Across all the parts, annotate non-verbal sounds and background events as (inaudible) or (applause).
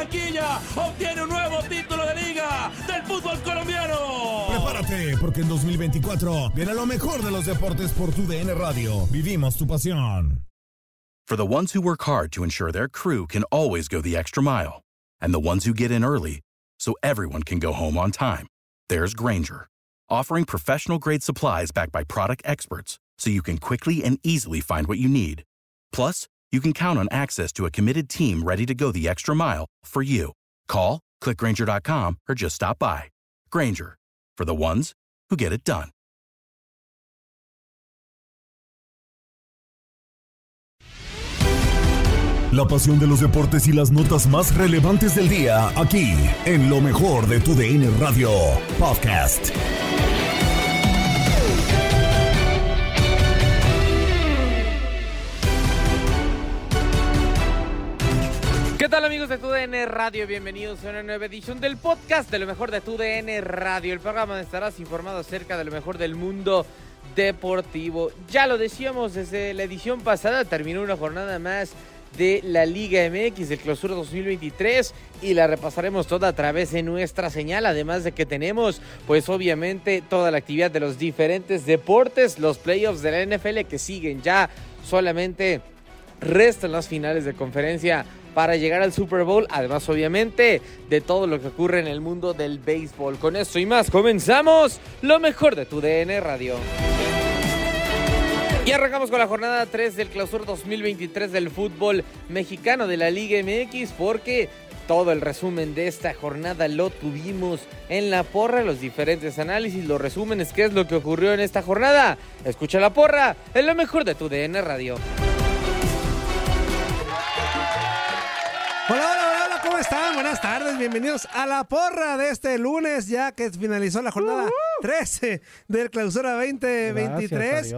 Barranquilla obtiene un nuevo título de liga del fútbol colombiano. Prepárate, porque en 2024 viene lo mejor de los deportes por tu DN Radio. Vivimos tu pasión. For the ones who work hard to ensure their crew can always go the extra mile, and the ones who get in early so everyone can go home on time, there's Granger, offering professional grade supplies backed by product experts so you can quickly and easily find what you need. Plus, you can count on access to a committed team ready to go the extra mile for you. Call, clickgranger.com, or just stop by. Granger, for the ones who get it done. La pasión de los deportes y las notas más relevantes del día, aquí, en lo mejor de tu DN Radio Podcast. ¿Qué tal amigos de TUDN Radio? Bienvenidos a una nueva edición del podcast de lo mejor de TUDN Radio, el programa donde estarás informado acerca de lo mejor del mundo deportivo. Ya lo decíamos desde la edición pasada, terminó una jornada más de la Liga MX del Clausura 2023 y la repasaremos toda a través de nuestra señal, además de que tenemos pues obviamente toda la actividad de los diferentes deportes, los playoffs de la NFL que siguen ya solamente restan las finales de conferencia para llegar al Super Bowl, además obviamente de todo lo que ocurre en el mundo del béisbol. Con esto y más comenzamos lo mejor de tu DN Radio. Y arrancamos con la jornada 3 del clausura 2023 del fútbol mexicano de la Liga MX porque todo el resumen de esta jornada lo tuvimos en la porra, los diferentes análisis, los resúmenes, qué es lo que ocurrió en esta jornada. Escucha la porra, es lo mejor de tu DN Radio. Hola, hola, hola, ¿cómo están? Buenas tardes, bienvenidos a la porra de este lunes, ya que finalizó la jornada 13 del clausura 2023.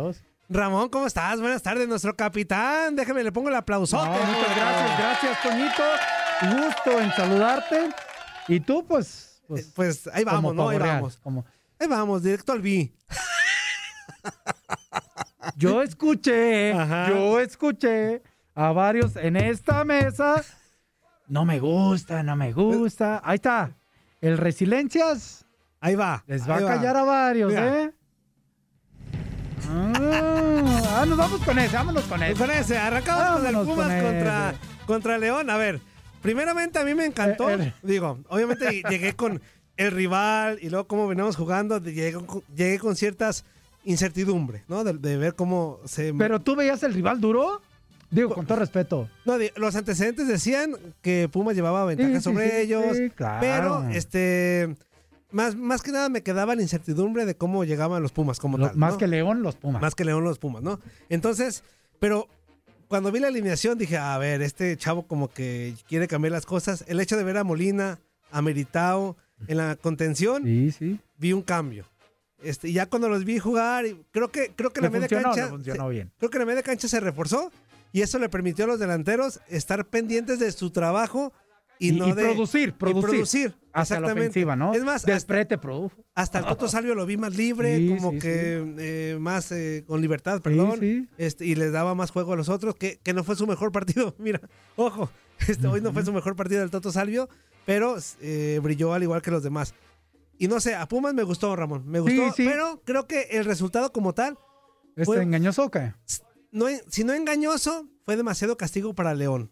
Ramón, ¿cómo estás? Buenas tardes, nuestro capitán. Déjeme, le pongo el aplauso. muchas gracias, gracias, Toñito. Gusto en saludarte. Y tú, pues. Pues, pues ahí vamos, ¿no? Ahí vamos. Como... Ahí vamos, directo al B. Yo escuché, Ajá. yo escuché a varios en esta mesa. No me gusta, no me gusta. Ahí está. El Resiliencias. Ahí va. Les va a callar va. a varios, Mira. ¿eh? Ah, ah, nos vamos con ese, vámonos con ese. Con ese, arrancamos con el Vámonos Pumas con contra, contra León. A ver, primeramente a mí me encantó. Eh, eh. Digo, obviamente (laughs) llegué con el rival y luego cómo veníamos jugando. Llegué con, llegué con ciertas incertidumbres, ¿no? De, de ver cómo se. Pero tú veías el rival duro. Digo, con todo respeto. No, los antecedentes decían que Pumas llevaba ventaja Sí, sobre sí, ellos. sí, claro. Pero, este. Más, más que nada me quedaba la incertidumbre de cómo llegaban los Pumas como Lo- tal. más ¿no? que León, los Pumas. Más que León los Pumas, ¿no? Entonces, pero cuando vi la alineación dije, a ver, este chavo como que quiere cambiar las cosas. El hecho de ver a Molina, a Meritao en la contención, vi un cambio. Este, ya cuando los vi jugar, creo que, creo que la media funcionó, cancha. funcionó bien. Creo que la media cancha se reforzó y eso le permitió a los delanteros estar pendientes de su trabajo y, Y, no y de. producir, y producir. producir. Hacia la exactamente. ofensiva, ¿no? Es más, hasta, Desprete produjo. hasta el Toto Salvio lo vi más libre, Sí, como sí, que eh, más eh, con libertad, perdón. sí. Este, y les daba más juego a los otros, que, que no fue su mejor partido. (laughs) Mira, ojo, este, hoy no fue su mejor partido del Toto Salvio, pero eh, brilló al igual que los demás. Y no sé, a Pumas me gustó, Ramón, me gustó, sí. pero creo que el resultado como tal ¿Es engañoso o qué? No, si no engañoso, fue demasiado castigo para León.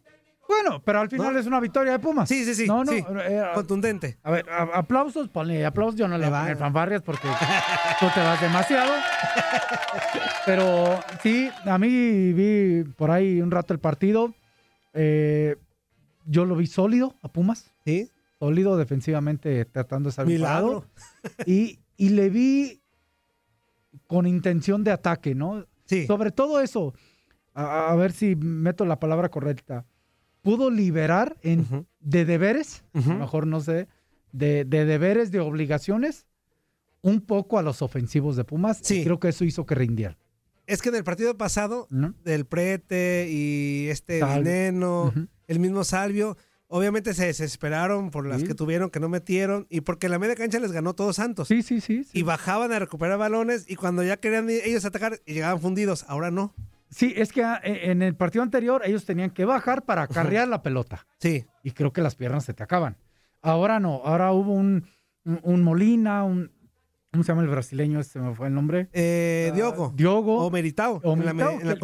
Bueno, pero al final es una victoria de Pumas. Sí, sí, sí. No, no, eh, contundente. A ver, aplausos, ponle aplausos. Yo no le voy a poner fanfarrias porque (laughs) tú te vas demasiado. pero sí, a mí vi por ahí un rato el partido. Eh, yo lo vi sólido a Pumas. Sí. Sólido defensivamente tratando de salir Milagro. Y, y le vi con intención de ataque, ¿no? Sí. Sobre todo eso, a ver si meto la palabra correcta pudo liberar en, de deberes, mejor no sé, de, deberes, de obligaciones, un poco a los ofensivos de Pumas. Sí. creo que eso hizo que rindieran. Es que en el partido pasado, del Prete y este Veneno, el mismo Salvio, obviamente se desesperaron por las que tuvieron, que no metieron, y porque la media cancha les ganó todos Santos. Sí, sí, sí, Y bajaban a recuperar balones, y cuando ya querían ellos atacar, llegaban fundidos. Ahora no. Sí, es que ah, e, en el partido anterior ellos tenían que bajar para carrear la pelota. Sí. Y creo que las piernas se te acaban. Ahora no, ahora hubo un, un, Molina, un, ¿Cómo se llama el brasileño? Este me fue el nombre. Eh, Diogo. Ah, Diogo. O Meritao. O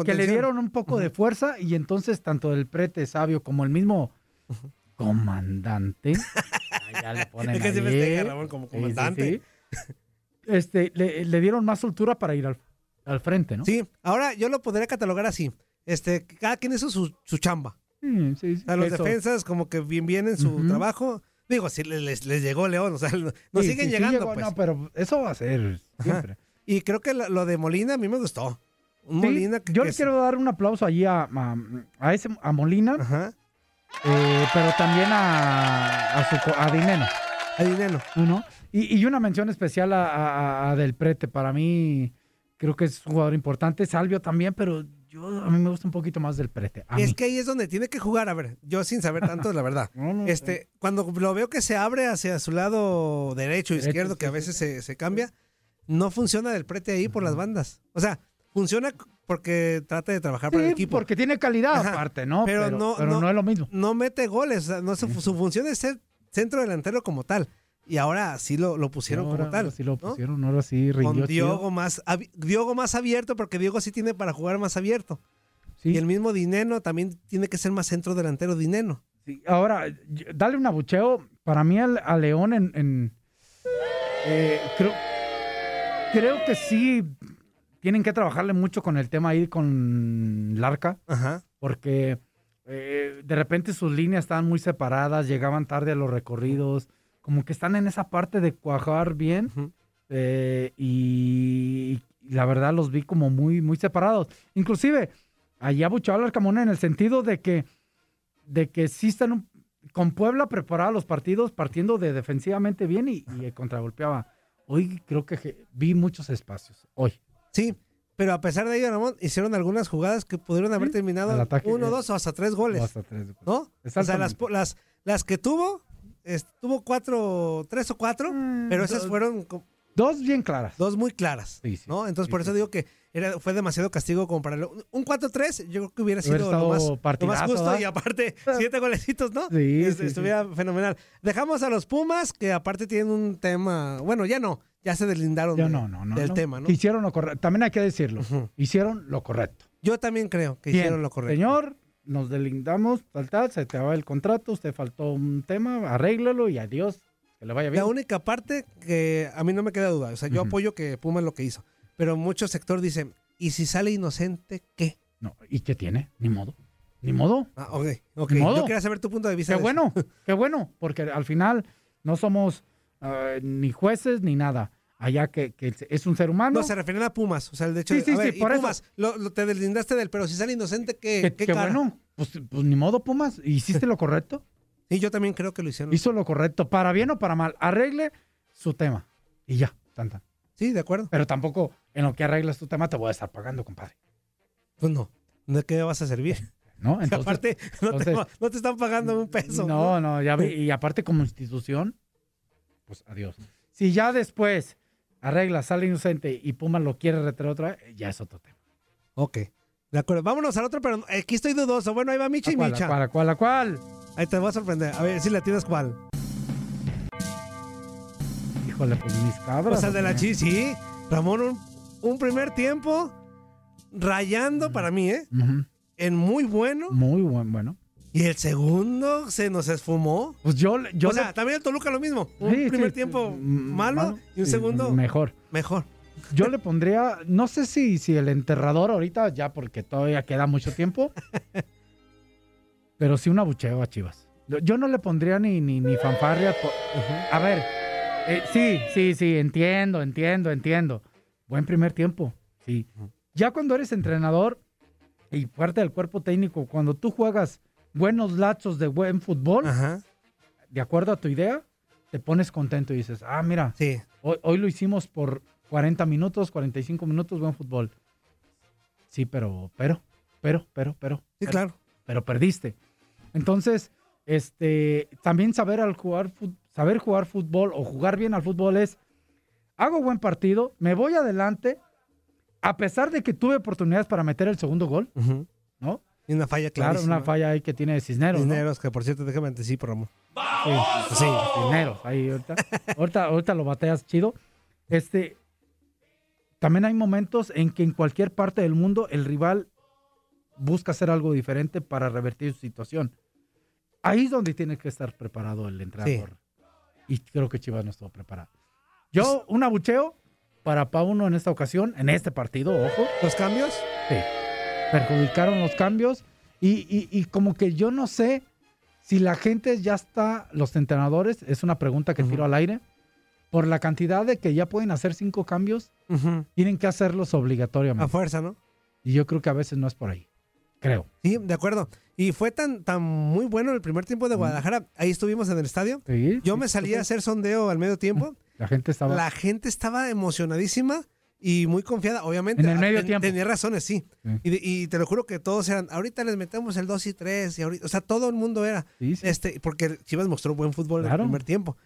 que, le dieron un poco de fuerza y entonces tanto el prete sabio como el mismo comandante. ya le ponen es que se festeja, Ramón, como comandante. este, le, le, dieron más soltura para ir al, al frente, ¿no? Sí, ahora yo lo podría catalogar así. Este, cada quien hizo su, su chamba. Sí, sí, A los defensas como que bien bien en su trabajo. Digo, si les, les, llegó León, o sea, nos siguen llegando. pues. No, pero eso va a ser siempre. Y creo que lo, de Molina a mí me gustó. Molina yo le quiero dar un aplauso allí a, a, ese, a Molina, Ajá. Eh, pero también a, a, su, a Dineno. A Dineno. ¿No? Y, y una mención especial a, a, Del Prete. Para mí, creo que es un jugador importante. Salvio también, pero yo a mí me gusta un poquito más del prete. es que ahí es donde tiene que jugar. A ver, yo sin saber tanto, la verdad. (laughs) este, cuando lo veo que se abre hacia su lado derecho o izquierdo, que a veces se, cambia, no funciona del prete ahí por las bandas. O sea, funciona porque trata de trabajar para el equipo. Porque tiene calidad aparte, ¿no? Pero, no, no, es lo mismo. No mete goles. no, su función es ser centro delantero como tal. Y ahora sí lo, lo pusieron como tal. Sí lo pusieron, ahora sí rindió. Con Diogo más, Diogo más abierto, porque Diogo sí tiene para jugar más abierto. Y el mismo Dineno también tiene que ser más centro delantero Dineno. Sí, ahora, dale un abucheo. Para mí a León en... Eh, creo, creo que sí tienen que trabajarle mucho con el tema ahí con Larca. Ajá. Porque eh, de repente sus líneas estaban muy separadas, llegaban tarde a los recorridos como que están en esa parte de cuajar bien eh, y, la verdad los vi como muy, muy separados. Inclusive, allá buchaba al Camona en el sentido de que, de que sí están con Puebla preparaba los partidos partiendo de defensivamente bien y, y contragolpeaba. Hoy creo que vi muchos espacios, hoy. Sí, pero a pesar de ello, Ramón, hicieron algunas jugadas que pudieron haber terminado uno, dos o hasta tres goles. O hasta tres. ¿No? O sea, las, las, las que tuvo, tuvo cuatro, tres o cuatro, mm, pero esas fueron... Dos bien claras. Dos muy claras, ¿no? Entonces, por eso digo que era, fue demasiado castigo como para... un 4-3 yo creo que hubiera sido lo más, justo y aparte siete golecitos, ¿no? Sí, Estuviera fenomenal. Dejamos a los Pumas, que aparte tienen un tema... Bueno, ya no, ya se deslindaron del tema, ¿no? Hicieron lo correcto. También hay que decirlo. Hicieron lo correcto. Yo también creo que hicieron lo correcto. Señor, nos delindamos, tal, tal, se te va el contrato, usted faltó un tema, arréglalo y adiós, que le vaya bien. La única parte que a mí no me queda duda, o sea, yo apoyo que Puma lo que hizo, pero mucho sector dice, ¿y si sale inocente, qué? No, ¿y qué tiene? Ni modo. Ni modo. Ah, ok, ok. Yo quería saber tu punto de vista. Qué bueno, (laughs) qué bueno, porque al final no somos eh, ni jueces ni nada allá que, es un ser humano. No, se refieren a Pumas. O sea, el de hecho sí, sí, sí, por Pumas, Lo, te deslindaste del, pero si sale inocente, ¿qué, qué, bueno. Pues, pues, ni modo, Pumas. ¿Hiciste lo correcto? Sí, yo también creo que lo hicieron. Hizo lo correcto, para bien o para mal. Arregle su tema. Y ya, tanta. Sí, de acuerdo. Pero tampoco en lo que arreglas tu tema te voy a estar pagando, compadre. Pues no. ¿De qué vas a servir? (laughs) No, (laughs) entonces, aparte, no, te, están pagando un peso. No, no, ya vi. Y aparte, como institución, pues adiós. Si ya después arregla, sale inocente y Puma lo quiere retener otra vez, ya es otro tema. Ok. De acuerdo, vámonos al otro, pero aquí estoy dudoso. Bueno, ahí va Micha y Micha. ¿A cuál, a cuál, Ahí te voy a sorprender. A ver si le tienes cuál. Híjole, pues mis cabras. O sea, de la chi, sí. Ramón, un, primer tiempo rayando para mí, ¿eh? En muy bueno. Muy buen, bueno. Y el segundo se nos esfumó. Pues yo, yo o sea, también el Toluca lo mismo. Un primer tiempo malo, y un segundo mejor. Mejor. Yo le pondría, no sé si, si el enterrador ahorita, ya porque todavía queda mucho tiempo, (laughs) pero sí un abucheo a Chivas. Yo no le pondría ni, ni, ni fanfarria. A ver, eh, sí, sí, sí, entiendo, entiendo, entiendo. Buen primer tiempo, sí. Ya cuando eres entrenador y parte del cuerpo técnico, cuando tú juegas buenos lazos de buen fútbol, de acuerdo a tu idea, te pones contento y dices, ah, mira, sí. hoy, hoy lo hicimos por 40 minutos, 45 minutos, buen fútbol. Sí, pero, pero, pero, pero, pero. Sí, claro. Pero perdiste. Entonces, este, también saber al jugar, saber jugar fútbol o jugar bien al fútbol es, hago buen partido, me voy adelante, a pesar de que tuve oportunidades para meter el segundo gol, ¿no? Y una falla Claro, una falla ahí que tiene Cisneros. Cisneros, que por cierto, déjame anticipar, Ramón. Sí, sí, Cisneros, ahí ahorita, (laughs) ahorita, ahorita lo bateas chido. Este, también hay momentos en que en cualquier parte del mundo el rival busca hacer algo diferente para revertir su situación. Ahí es donde tiene que estar preparado el entrenador. Y creo que Chivas no estuvo preparado. Yo, un abucheo para Pauno en esta ocasión, en este partido, ojo. ¿Los cambios? Sí. Perjudicaron los cambios. Y, como que yo no sé si la gente ya está, los entrenadores, es una pregunta que tiro al aire, por la cantidad de que ya pueden hacer cinco cambios, tienen que hacerlos obligatoriamente. A fuerza, ¿no? Y yo creo que a veces no es por ahí. Creo. Sí, de acuerdo. Y fue tan, tan muy bueno el primer tiempo de Guadalajara. Ahí estuvimos en el estadio. yo me salí a hacer sondeo al medio tiempo. (laughs) La gente estaba. La gente estaba emocionadísima y muy confiada, obviamente. En el medio tiempo. Tenía razones, sí. Y, te lo juro que todos eran, ahorita les metemos el 2 y 3, y ahorita, o sea, todo el mundo era. este Porque Chivas mostró buen fútbol en el primer tiempo.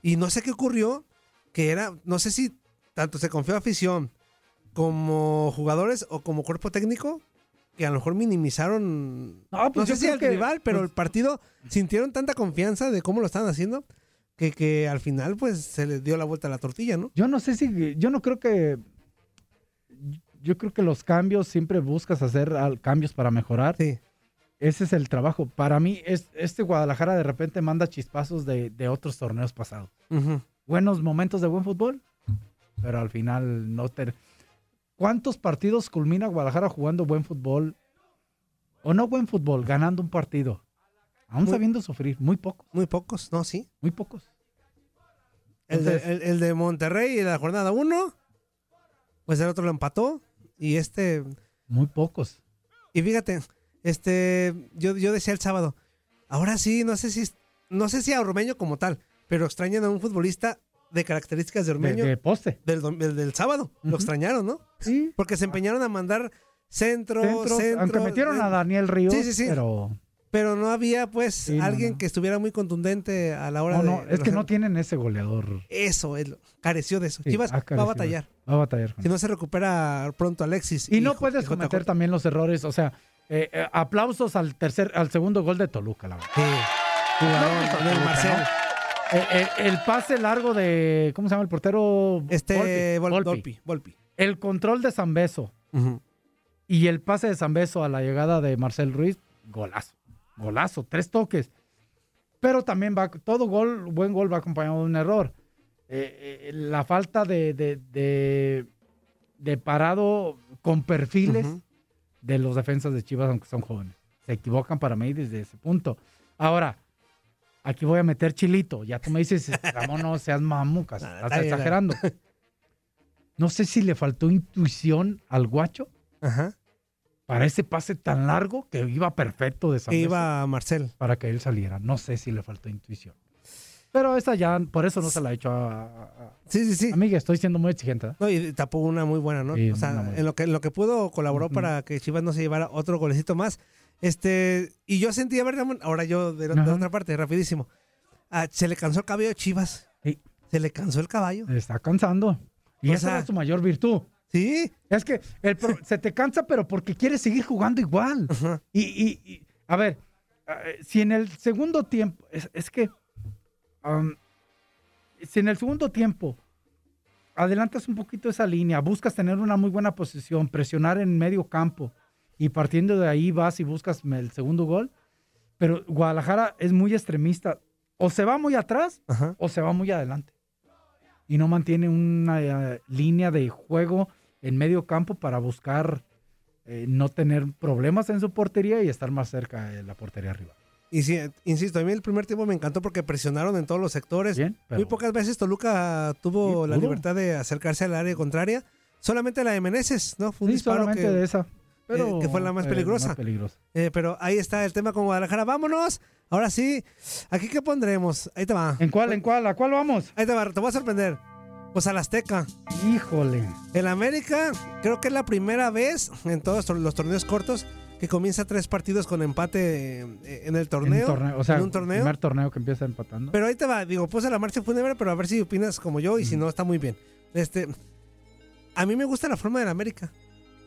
Y no sé qué ocurrió, que era, no sé si tanto se confió afición como jugadores o como cuerpo técnico, que a lo mejor minimizaron, no, pues sé si al rival, pero pues el partido sintieron tanta confianza de cómo lo estaban haciendo que, que al final pues se les dio la vuelta a la tortilla, ¿no? Yo no sé si, yo no creo que, yo creo que los cambios siempre buscas hacer cambios para mejorar. Sí. Ese es el trabajo. Para mí, es, este Guadalajara de repente manda chispazos de, otros torneos pasados. Buenos momentos de buen fútbol, pero al final no te... ¿Cuántos partidos culmina Guadalajara jugando buen fútbol? O no buen fútbol, ganando un partido. Aún sabiendo sufrir, muy pocos. Muy pocos, ¿no? Sí. Muy pocos. el, de, el, de, Monterrey en la jornada 1, pues el otro lo empató. Y este. Muy pocos. Y fíjate, este, yo, yo decía el sábado, ahora sí, no sé si, no sé si a Ormeño como tal, pero extrañan a un futbolista de características de Ormeño. De, poste. Del, del, sábado. Lo extrañaron, ¿no? Sí. Porque se empeñaron a mandar centro, centro. Aunque metieron a Daniel Ríos. Sí, sí, sí. Pero. Pero no había, pues, alguien que estuviera muy contundente a la hora de. No, es que no tienen ese goleador. Eso, es, careció de eso. Chivas va a batallar. Va a batallar. Si no se recupera pronto Alexis. Y, no puedes cometer también los errores. O sea, eh, eh, aplausos al tercer, al segundo gol de Toluca, la verdad. Sí. Marcelo. Eh, el, pase largo de. ¿Cómo se llama el portero? Este. Volpi. Volpi. El control de Zambeso. Y el pase de Zambeso a la llegada de Marcel Ruiz. Golazo. Golazo. Tres toques. Pero también va. Todo gol, buen gol va acompañado de un error. Eh, la falta de, de, de, parado con perfiles de los defensas de Chivas, aunque son jóvenes. Se equivocan para mí desde ese punto. Ahora, aquí voy a meter chilito. Ya tú me dices, (laughs) Ramón, no seas mamucas, estás exagerando. No sé si le faltó intuición al guacho para ese pase tan largo que iba perfecto de San Iba Marcel. Para que él saliera. No sé si le faltó intuición. Pero esa ya, por eso no se la he hecho a, Sí, sí, sí. Amiga, estoy siendo muy exigente. No, y tapó una muy buena, ¿no? o sea, en lo que, en lo que pudo colaboró para que Chivas no se llevara otro golecito más. Este, y yo sentí, a ver, ahora yo de, otra parte, rapidísimo. Ah, se le cansó el cabello a Chivas. Sí. Se le cansó el caballo. Está cansando. Y esa es su mayor virtud. Sí. Es que se te cansa, pero porque quieres seguir jugando igual. Y, y, a ver, eh, si en el segundo tiempo, es, que, si en el segundo tiempo adelantas un poquito esa línea, buscas tener una muy buena posición, presionar en medio campo y partiendo de ahí vas y buscas el segundo gol. Pero Guadalajara es muy extremista. O se va muy atrás o se va muy adelante. Y no mantiene una eh, línea de juego en medio campo para buscar eh, no tener problemas en su portería y estar más cerca de la portería arriba. Y sí, insisto, a mí el primer tiempo me encantó porque presionaron en todos los sectores. Muy pocas veces Toluca tuvo la libertad de acercarse al área contraria. Solamente la de Meneses, ¿no? Fue un solamente de esa. Eh, que fue la más peligrosa. Eh, pero ahí está el tema con Guadalajara. Vámonos. Ahora sí. ¿Aquí qué pondremos? Ahí te va. ¿En cuál? ¿En cuál? ¿A cuál vamos? Ahí te va. Te voy a sorprender. Pues al Azteca. Híjole. El América, creo que es la primera vez en todos los torneos cortos que comienza tres partidos con empate eh, en el torneo. En, o sea, un torneo. primer torneo que empieza empatando. Pero ahí te va, digo, puse la marcha fúnebre, pero a ver si opinas como yo y si no, está muy bien. Este, a mí me gusta la forma del América.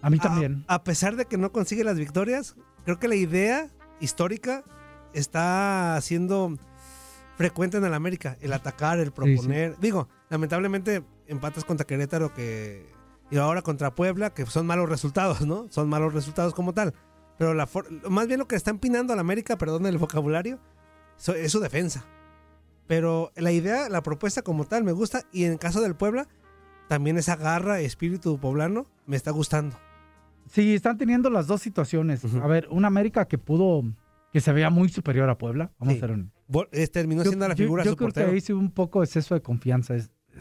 A mí también. A, pesar de que no consigue las victorias, creo que la idea histórica está siendo frecuente en el América. El atacar, el proponer. Digo, lamentablemente empatas contra Querétaro que y ahora contra Puebla, que son malos resultados, ¿no? Son malos resultados como tal. Pero la más bien lo que está empinando al América, perdón el vocabulario, es su defensa. Pero la idea, la propuesta como tal me gusta y en el caso del Puebla, también esa garra, espíritu poblano, me está gustando. Sí, están teniendo las dos situaciones. A ver, una América que pudo, que se veía muy superior a Puebla. Vamos a un... Terminó siendo la figura Yo, yo creo que ahí sí un poco exceso de confianza.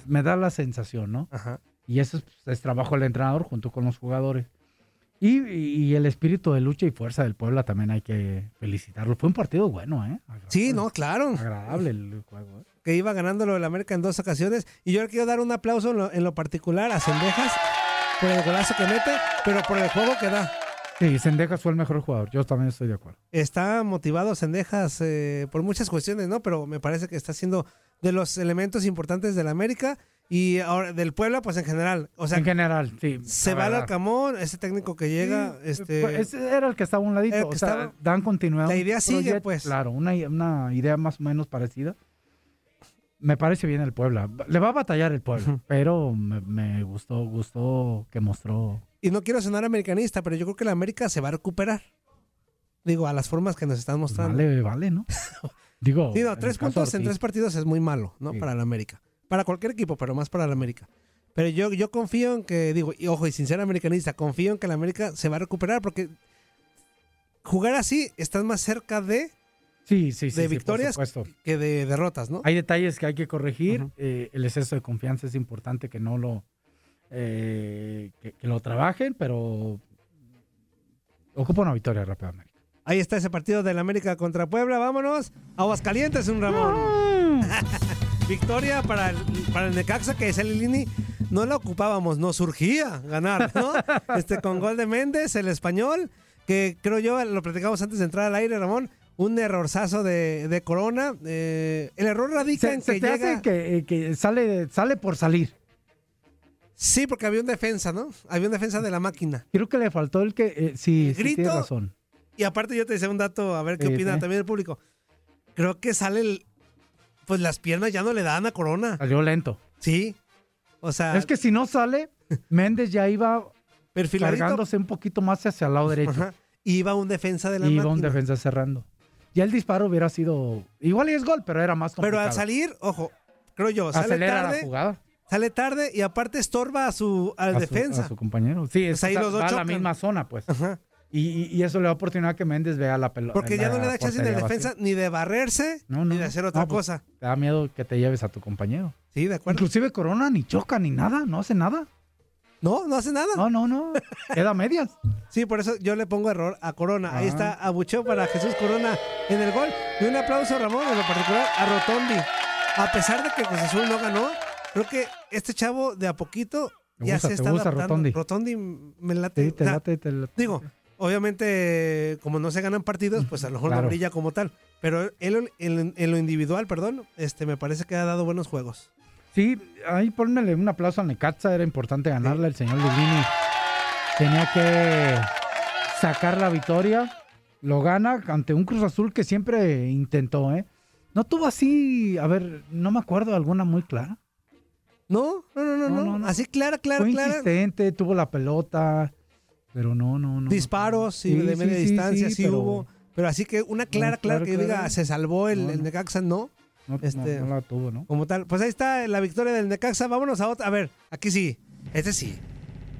me da la sensación, ¿no? Ajá. Y eso es, trabajo del entrenador junto con los jugadores. Y, el espíritu de lucha y fuerza del Puebla también hay que felicitarlo. Fue un partido bueno, ¿eh? sí, no, claro. Agradable el juego. ¿eh? Que iba ganándolo el América en dos ocasiones. Y yo le quiero dar un aplauso en lo, particular a Sendejas por el golazo que mete, pero por el juego que da. Sí, Sendejas fue el mejor jugador. Yo también estoy de acuerdo. Está motivado Sendejas eh, por muchas cuestiones, ¿no? Pero me parece que está siendo de los elementos importantes del América y ahora del Puebla, pues en general. O sea, en general, sí. Se va al Alcamón, ese técnico que llega. este, pues, ese era el que estaba a un ladito. O sea, dan continuidad. La idea sigue, pues. Claro, una, una, idea más o menos parecida. Me parece bien el Puebla. Le va a batallar el Puebla, pero me, gustó, gustó que mostró. Y no quiero sonar americanista, pero yo creo que la América se va a recuperar. Digo, a las formas que nos están mostrando. Vale, vale, ¿no? (laughs) Digo. Sí, no, tres puntos en tres partidos es muy malo, ¿no? Para la América. Para cualquier equipo, pero más para la América. Pero yo, yo confío en que, digo, y ojo, y sin ser americanista, confío en que la América se va a recuperar porque jugar así estás más cerca de, sí, sí, sí, de victorias que de derrotas, ¿no? Hay detalles que hay que corregir. Eh, el exceso de confianza es importante que no lo, eh, que, lo trabajen, pero ocupa una victoria rápidamente. Ahí está ese partido del América contra Puebla. Vámonos. Aguascalientes, un Ramón. (laughs) Victoria para el, para el Necaxa, que es el Lini. No la ocupábamos, nos surgía ganar, ¿no? (laughs) este, con gol de Méndez, el español, que creo yo, lo platicamos antes de entrar al aire, Ramón, un errorzazo de, de Corona. Eh, el error radica en que llega... que, que, sale, sale por salir. Sí, porque había un defensa, ¿no? Había un defensa de la máquina. Creo que le faltó el que... Eh, sí, grito, tiene razón. Y aparte yo te decía un dato, a ver qué opina también el público. Creo que sale el, pues las piernas ya no le dan a Corona. Salió lento. Sí. O sea. Es que si no sale, (laughs) Méndez ya iba cargándose un poquito más hacia el lado derecho. Iba un defensa de la Iba un defensa cerrando. Ya el disparo hubiera sido. Igual y es gol, pero era más complicado. Pero al salir, ojo, creo yo, sale tarde. La jugada. Sale tarde y aparte estorba a su al defensa. a su compañero. Sí, es, pues ahí los dos va a la misma zona, pues. Ajá. Y, eso le da oportunidad que Méndez vea la pelota. Porque ya no le da chance de defensa ni de barrerse ni de hacer otra pues, cosa. Te da miedo que te lleves a tu compañero. Sí, de acuerdo. Inclusive Corona ni choca ni nada, no hace nada. No, no hace nada. No, no, no. Queda medias. (laughs) sí, por eso yo le pongo error a Corona. Ahí está abucheo para Jesús Corona en el gol. Y un aplauso, Ramón, en lo particular a Rotondi. A pesar de que José Azul no ganó, creo que este chavo de a poquito ya se está adaptando. Rotondi. Rotondi me late. te late, te late. Digo, Obviamente, como no se ganan partidos, pues a lo mejor no brilla como tal. Pero él, en, lo individual, perdón, este me parece que ha dado buenos juegos. Sí, ahí ponmele un aplauso a Necaxa, era importante ganarle. El señor Livini tenía que sacar la victoria. Lo gana ante un Cruz Azul que siempre intentó, ¿eh? No tuvo así, a ver, no me acuerdo alguna muy clara. No, no, no, no, No. Así clara, clara, Fue clara. insistente, tuvo la pelota, pero no, no, no. Disparos Sí, de media distancia, sí, hubo. Pero así que una clara, clara que yo diga, se salvó el. Necaxa, no. No, este- no la tuvo, ¿no? Como tal. Pues ahí está la victoria del Necaxa. Vámonos a otra. A ver, aquí sí. Este sí.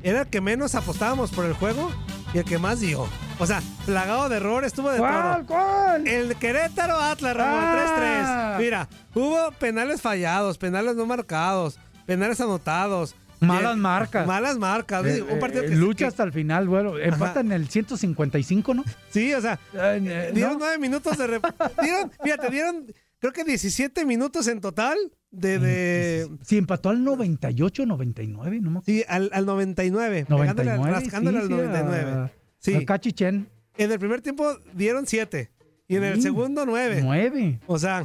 Era el que menos apostábamos por el juego y el que más dio. O sea, plagado de errores, tuvo de ¿Cuál, todo. cuál? El Querétaro Atlas, Ramón, Ah. 3-3. Mira, hubo penales fallados, penales no marcados, penales anotados. Malas marcas. Malas marcas. Eh, un partido eh, que lucha que- hasta el final, bueno, empata en el 155, ¿no? Sí, o sea, Eh, dieron ¿no? nueve minutos de... (laughs) dieron, fíjate, dieron creo que 17 minutos en total de... de Sí, empató al 98, 99, no sí, al, al 99. pegándole al- 99, rascándole sí, al sí, 99. a- Sí. a Cachichen, En el primer tiempo dieron 7 y en el segundo 9. 9. O sea,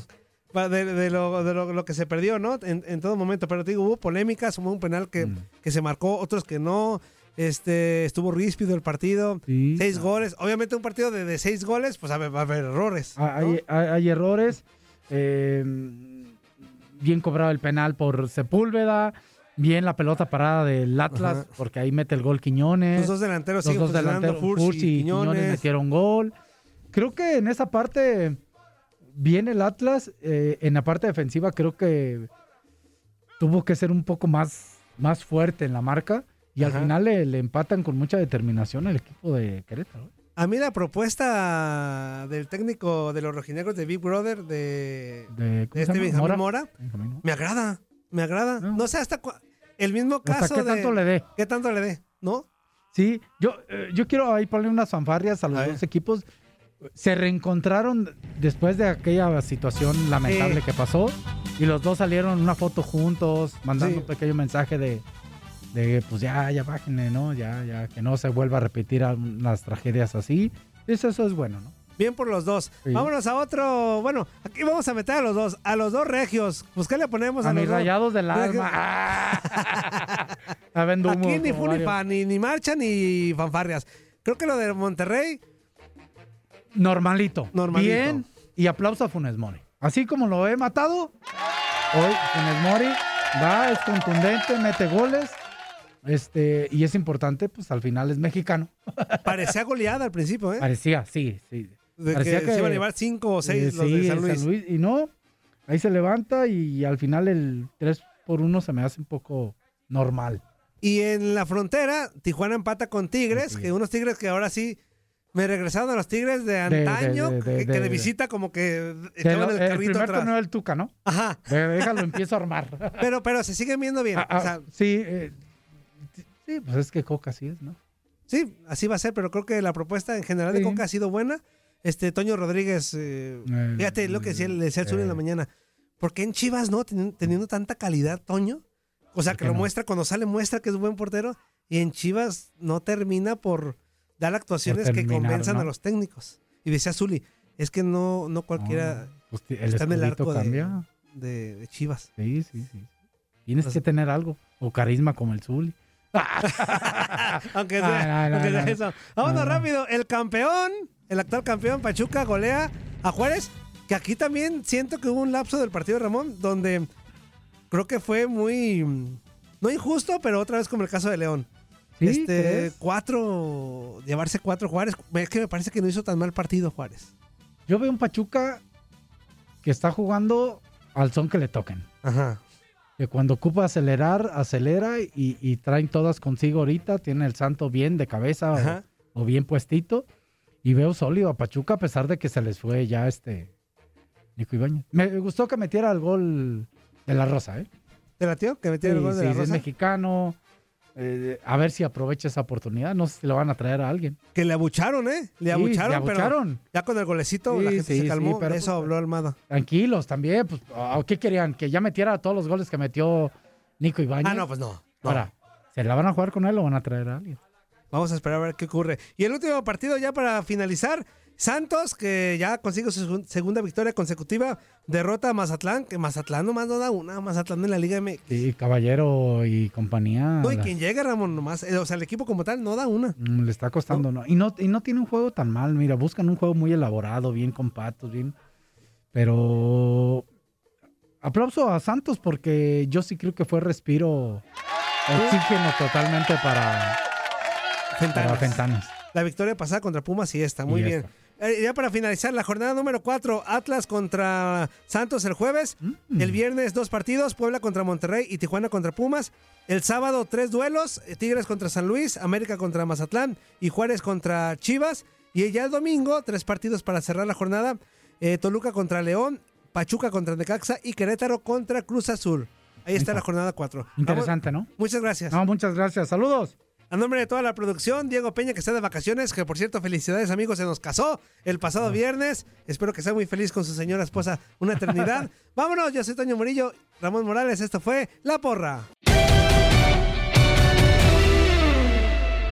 de, de lo, de lo- lo que se perdió, ¿no? En, en todo momento. Pero te digo, hubo polémicas, hubo un penal que, Mm. que se marcó, otros que no. Este, estuvo ríspido el partido. Sí. Seis goles. Obviamente un partido de, de seis goles, pues a ver, va a haber errores. Ah, ¿no? Hay, hay- hay errores. Eh, bien cobrado el penal por Sepúlveda. Bien la pelota parada del Atlas, Ajá. porque ahí mete el gol Quiñones. Los dos delanteros Los dos delanteros, Furch y y Quiñones. Quiñones. metieron gol. Creo que en esa parte, bien el Atlas, eh, en la parte defensiva creo que tuvo que ser un poco más, más fuerte en la marca. Y Ajá. al final le, le empatan con mucha determinación el equipo de Querétaro. A mí la propuesta del técnico de los rojinegros de Big Brother, de, De, de ¿cómo se este? Benjamín Mora. Mora, me agrada. Me agrada. No. No sé hasta el mismo Hasta caso qué de... tanto le dé. ¿Qué tanto le dé? ¿No? Sí, yo, eh, yo quiero ahí ponerle unas fanfarrias a los A dos equipos. Se reencontraron después de aquella situación lamentable que pasó y los dos salieron una foto juntos, mandando Sí. un pequeño mensaje de, de pues ya, ya bájenle, ¿no? Ya, ya, que no se vuelva a repetir las tragedias así. Eso, eso es bueno, ¿no? Bien por los dos. Sí. Vámonos a otro. Bueno, aquí vamos a meter a los dos. A los dos regios. Pues, ¿qué le ponemos a, A los mis dos? rayados del alma. (laughs) ¡Ah! A vendo humo Aquí ni como fu ni varios. fa, ni, ni marcha ni fanfarrias. Creo que lo de Monterrey, Normalito. Normalito. Bien. Y aplauso a Funes Mori. Así como lo he matado, hoy Funes Mori va, es contundente, mete goles. Este, y es importante, pues al final es mexicano. (laughs) parecía goleada al principio, ¿eh? Parecía, sí, sí. De que, parecía se que- iban a llevar cinco o seis Eh, los sí, de San el Luis. Y no, ahí se levanta y, al final el 3 por 1 se me hace un poco normal. Y en la frontera, Tijuana empata con Tigres, que unos Tigres que ahora sí me regresaron a los Tigres de antaño, de- de- que, que de visita como que Que echaban el el carrito primer atrás. del Tuca, ¿no? Ajá. Déjalo, empiezo a armar. Pero, pero se siguen viendo bien. Ah, ah, O sea, sí, eh, sí, pues es que Coca sí es, ¿no? sí, así va a ser, pero creo que la propuesta en general de. Coca ha sido buena. Este, Toño Rodríguez, eh, Eh, fíjate lo que decía, le decía el Zuli en la eh. mañana. ¿Por qué en Chivas no? Teni- Teniendo tanta calidad, Toño. O sea, ¿Por que lo no? muestra, cuando sale muestra que es buen portero. Y en Chivas no termina por dar actuaciones que terminar, convenzan ¿no? a los técnicos. Y decía Zuli, es que no, no cualquiera No, pues, el está en el arco de- cambia. de, de Chivas. Sí, sí, sí. Tienes que tener algo. O carisma como el Zuli. (laughs) aunque sea, no, no, aunque sea no. eso. Vámonos No, no. rápido. El campeón, el actual campeón, Pachuca, golea a Juárez. Que aquí también siento que hubo un lapso del partido de Ramón donde creo que fue muy. No injusto, pero otra vez como el caso de León. ¿Sí? este, cuatro. Llevarse cuatro Juárez. Es que me parece que no hizo tan mal partido Juárez. Yo veo un Pachuca que está jugando al son que le toquen. Ajá. Que cuando ocupa acelerar, acelera y, y traen todas consigo ahorita. Tiene el santo bien de cabeza o- bien puestito. Y veo sólido a Pachuca a pesar de que se les fue ya este Nico Ibañez. Me gustó que metiera el gol de la Rosa, ¿eh? ¿Te latió? Que metió el gol de sí, la sí, es Rosa? mexicano. Eh, a ver si aprovecha esa oportunidad. No sé si lo van a traer a alguien. Que le abucharon, ¿eh? Le Sí, abucharon, le pero ya con el golecito Sí, la gente sí, se calmó. pero eso pues- habló Almada. Tranquilos también. Pues, ¿a ¿Qué querían? ¿Que ya metiera todos los goles que metió Nico Ibañez? Ah, no, pues no. no. Ahora, ¿se la van a jugar con él o van a traer a alguien? Vamos a esperar a ver qué ocurre. Y el último partido ya para finalizar. Santos, que ya consigue su segun- segunda victoria consecutiva, derrota a Mazatlán, que Mazatlán nomás no da una, Mazatlán en la Liga M. Sí, Caballero y compañía. No, y la- quien llega, Ramón, nomás, eh, o sea, el equipo como tal no da una. Mm, Le está costando, ¿no? Y no, y no tiene un juego tan mal, mira, buscan un juego muy elaborado, bien compacto, bien. Pero aplauso a Santos porque yo sí creo que fue respiro oxígeno totalmente para Fentanas. La victoria pasada contra Pumas y esta, muy bien. Ya para finalizar, la jornada número 4, Atlas contra Santos el jueves. Mm. El viernes dos partidos, Puebla contra Monterrey y Tijuana contra Pumas. El sábado tres duelos, eh, Tigres contra San Luis, América contra Mazatlán y Juárez contra Chivas. Y ya el domingo, tres partidos para cerrar la jornada. Eh, Toluca contra León, Pachuca contra Necaxa y Querétaro contra Cruz Azul. Ahí está la jornada 4. Interesante, ¿no? Muchas gracias. No, muchas gracias. Saludos. A nombre de toda la producción, Diego Peña que está de vacaciones, que por cierto, felicidades amigos, se nos casó el pasado ah. viernes. Espero que sea muy feliz con su señora esposa una eternidad. (laughs) Vámonos, yo soy Toño Murillo, Ramón Morales, esto fue La Porra.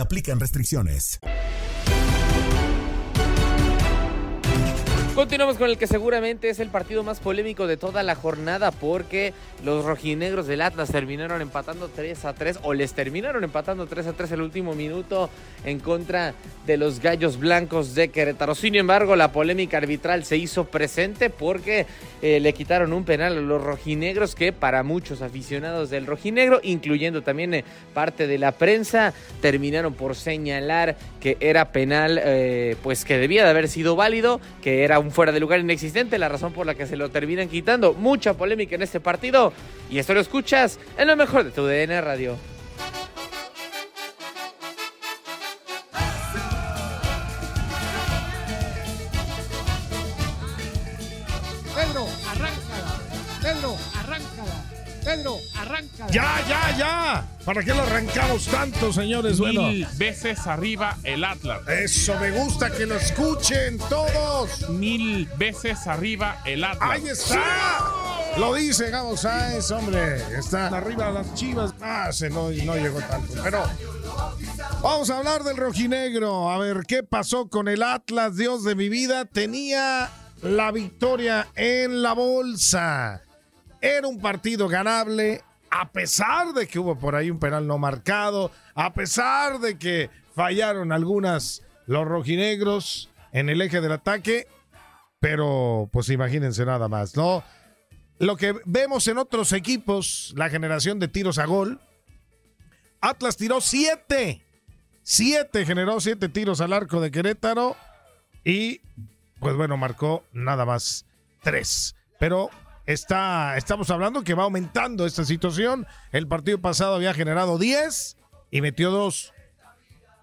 aplican restricciones. Continuamos con el que seguramente es el partido más polémico de toda la jornada porque los rojinegros del Atlas terminaron empatando 3 a 3 o les terminaron empatando 3 a 3 el último minuto en contra de los Gallos Blancos de Querétaro. Sin embargo, la polémica arbitral se hizo presente porque eh, le quitaron un penal a los rojinegros que para muchos aficionados del rojinegro, incluyendo también eh, parte de la prensa, terminaron por señalar que era penal eh, pues que debía de haber sido válido, que era un fuera de lugar inexistente, la razón por la que se lo terminan quitando. Mucha polémica en este partido. Y esto lo escuchas en lo mejor de tu DN Radio. Ya, ya, ya. ¿Para qué lo arrancamos tanto, señores? Mil veces arriba el Atlas. Eso me gusta que lo escuchen todos. Mil veces arriba el Atlas. Ahí está. Lo dice Gabo Sáenz, hombre. Están arriba las chivas. Ah, se no, no llegó tanto. Pero vamos a hablar del rojinegro. A ver, ¿qué pasó con el Atlas? Dios de mi vida. Tenía la victoria en la bolsa. Era un partido ganable a pesar de que hubo por ahí un penal no marcado, a pesar de que fallaron algunas los rojinegros en el eje del ataque, pero pues imagínense nada más, ¿no? Lo que vemos en otros equipos, la generación de tiros a gol, Atlas tiró siete, siete, generó siete tiros al arco de Querétaro y pues bueno, marcó nada más tres. Pero está, estamos hablando que va aumentando esta situación. El partido pasado había generado 10 y metió 2.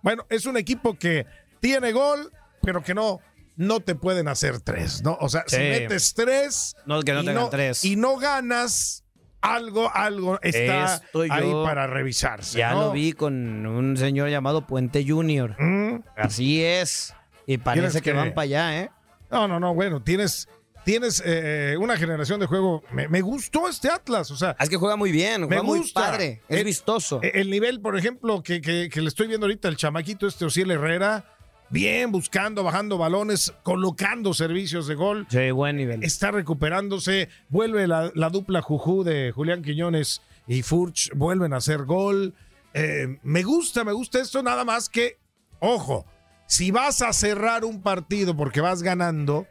Bueno, es un equipo que tiene gol, pero que no, no te pueden hacer 3, ¿no? O sea, si metes 3 no, que no y, no, tres. y no ganas, algo, algo está ahí para revisarse. Ya lo vi con un señor llamado Puente Junior. ¿Mm? Así es. Y parece que, que van para allá, ¿eh? No, no, no, bueno, tienes tienes eh, una generación de juego. Me, gustó este Atlas, o sea. Es que juega muy bien, juega me muy padre, es vistoso. El nivel, por ejemplo, que, que, le estoy viendo ahorita, el chamaquito este Ociel Herrera, bien buscando, bajando balones, colocando servicios de gol. Sí, buen nivel. Está recuperándose, vuelve la, dupla Juju de Julián Quiñones y Furch, vuelven a hacer gol. Eh, me gusta, me gusta esto, nada más que, ojo, si vas a cerrar un partido porque vas ganando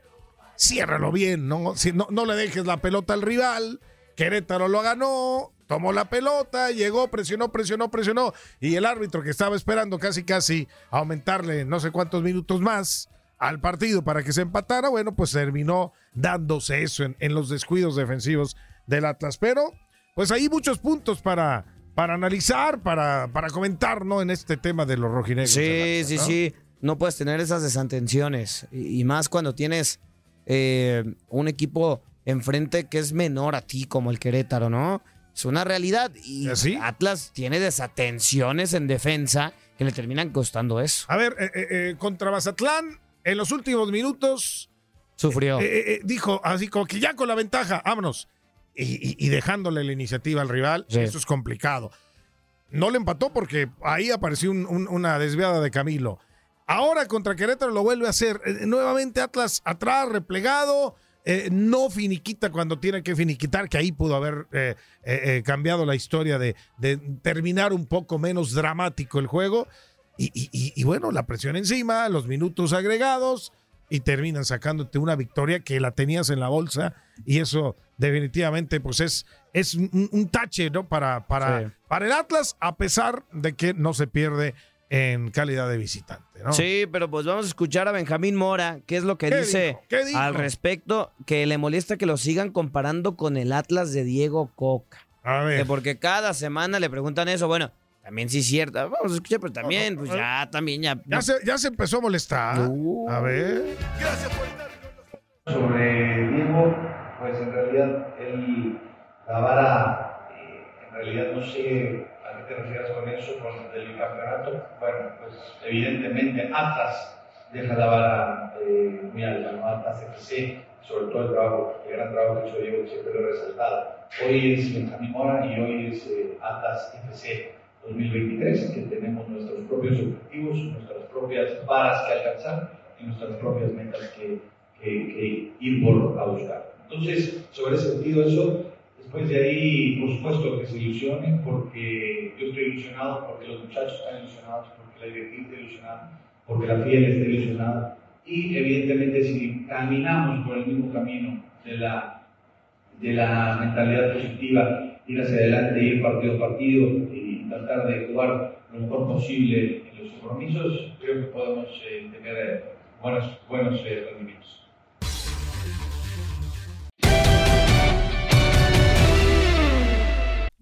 ciérralo bien, ¿no? Si no, no le dejes la pelota al rival. Querétaro lo ganó, tomó la pelota, llegó, presionó, presionó, presionó. Y el árbitro que estaba esperando casi, casi aumentarle no sé cuántos minutos más al partido para que se empatara, bueno, pues terminó dándose eso en, los descuidos defensivos del Atlas. Pero, pues hay muchos puntos para, para analizar, para, para comentar, ¿no? En este tema de los rojinegros. Sí, sí, sí. No puedes tener esas desatenciones. y más cuando tienes eh, un equipo enfrente que es menor a ti, como el Querétaro, ¿no? Es una realidad. Y Atlas tiene desatenciones en defensa que le terminan costando eso. A ver, eh, eh, contra Mazatlán, en los últimos minutos. Sufrió. dijo así como que ya con la ventaja, vámonos. y, dejándole la iniciativa al rival, eso es complicado. No le empató porque ahí apareció un- un- una desviada de Camilo. Ahora contra Querétaro lo vuelve a hacer. Eh, nuevamente Atlas atrás, replegado. eh, no finiquita cuando tiene que finiquitar, que ahí pudo haber eh, cambiado la historia de, de terminar un poco menos dramático el juego. Y, y- y- y bueno, la presión encima, los minutos agregados y terminan sacándote una victoria que la tenías en la bolsa y eso definitivamente pues es, es un, un tache ¿no? para, para, Sí. para el Atlas a pesar de que no se pierde en calidad de visitante. ¿no? Sí, pero pues vamos a escuchar a Benjamín Mora, qué es lo que ¿Qué dice dijo? ¿Qué dijo? al respecto, que le molesta que lo sigan comparando con el Atlas de Diego Coca. A Que ver. porque cada semana le preguntan eso, bueno, también sí es cierto, vamos a escuchar, pero también, pues ya, también ya. Ya se, ya se empezó a molestar. A ver. sobre Diego, pues en realidad él, la vara, eh, en realidad no sé qué te refieres con eso, con el campeonato. Bueno, pues evidentemente Atlas deja la vara eh, muy alta, ¿no? Atlas FC, sobre todo el trabajo, el gran trabajo que hizo Diego, siempre lo he resaltado. Hoy es Benjamín Mora y hoy es eh, Atlas FC 2023, que tenemos nuestros propios objetivos, nuestras propias varas que alcanzar y nuestras propias metas que, que, que ir por a buscar. Entonces, sobre ese sentido, eso, después de ahí, por supuesto que se ilusionen, porque yo estoy ilusionado, porque los muchachos están ilusionados, porque la directiva está ilusionada, porque la fiel está ilusionada. Y evidentemente, si caminamos por el mismo camino de la, de la mentalidad positiva, ir hacia adelante, ir partido a partido y tratar de jugar lo mejor posible en los compromisos, creo que podemos eh, tener eh, buenos, buenos eh, rendimientos.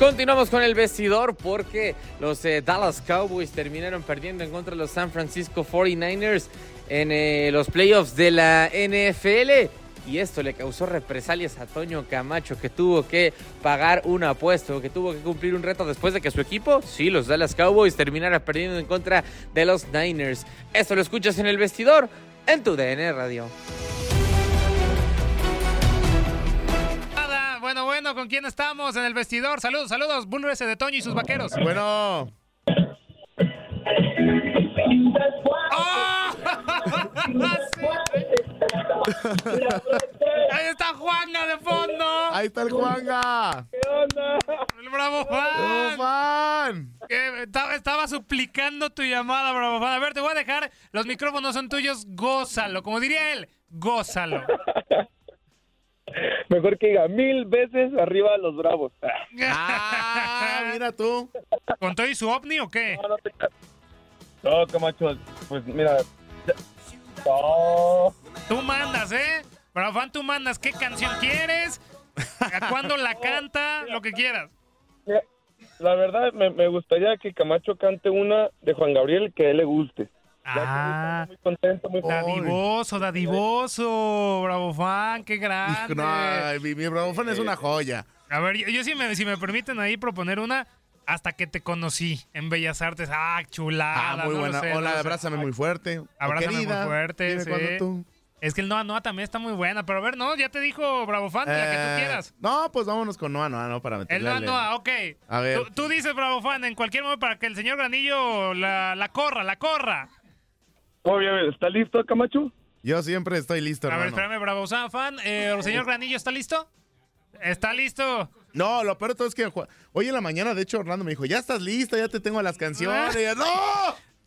Continuamos con el vestidor porque los eh, Dallas Cowboys terminaron perdiendo en contra de los San Francisco 49ers en eh, los playoffs de la NFL. Y esto le causó represalias a Toño Camacho, que tuvo que pagar un apuesto, que tuvo que cumplir un reto después de que su equipo, sí, los Dallas Cowboys, terminara perdiendo en contra de los Niners. Esto lo escuchas en el vestidor, en tu DN Radio. ¿Con quién estamos en el vestidor? Saludos, saludos, Bulrese de Toño y sus vaqueros. Bueno. (laughs) Ahí está Juanga de fondo. Ahí está el Juanga. ¿Qué onda? El Bravo Fan. Bravo Fan. Que estaba, estaba suplicando tu llamada, Bravo Fan. A ver, te voy a dejar. Los micrófonos son tuyos. Gózalo. Como diría él, gózalo. Mejor que diga mil veces arriba de los bravos. Ah, mira tú. ¿Con todo y su ovni o qué? No, Camacho, pues mira. No. Tú mandas, ¿eh? Bravo Fan, tú mandas. ¿Qué canción quieres? ¿A cuándo la canta? Lo que quieras. La verdad, me, me gustaría que Camacho cante una de Juan Gabriel que a él le guste. Ah, muy contento, muy Dadivoso, dadivoso, Bravo Fan, qué grande. (laughs) No, mi, mi Bravo Fan es una joya. A ver, yo, yo si, me, si me permiten ahí proponer una, hasta que te conocí en Bellas Artes. Ah, chulada. Ah, muy no buena. sé, Hola, no lo sé. abrázame muy fuerte. Abrázame querida, muy fuerte, dime sí. cuándo tú. Es que el Noa Noa también está muy buena. Pero a ver, no, ya te dijo Bravo Fan, de la que tú Eh, quieras. No, pues vámonos con Noa Noa, ¿no? Para El meterle. Noa al- Noa, ok. A ver. Tú, tú dices Bravo Fan en cualquier momento para que el señor Granillo la, la corra, la corra. Bien, ¿está listo, Camacho? Yo siempre estoy listo, A ver, espérame, Bravo Fan. Eh, ¿El señor Granillo está listo? ¿Está listo? No, lo peor de todo es que Ju- hoy en la mañana, de hecho, Orlando me dijo, ya estás lista, ya te tengo las canciones. Y yo, ¡No!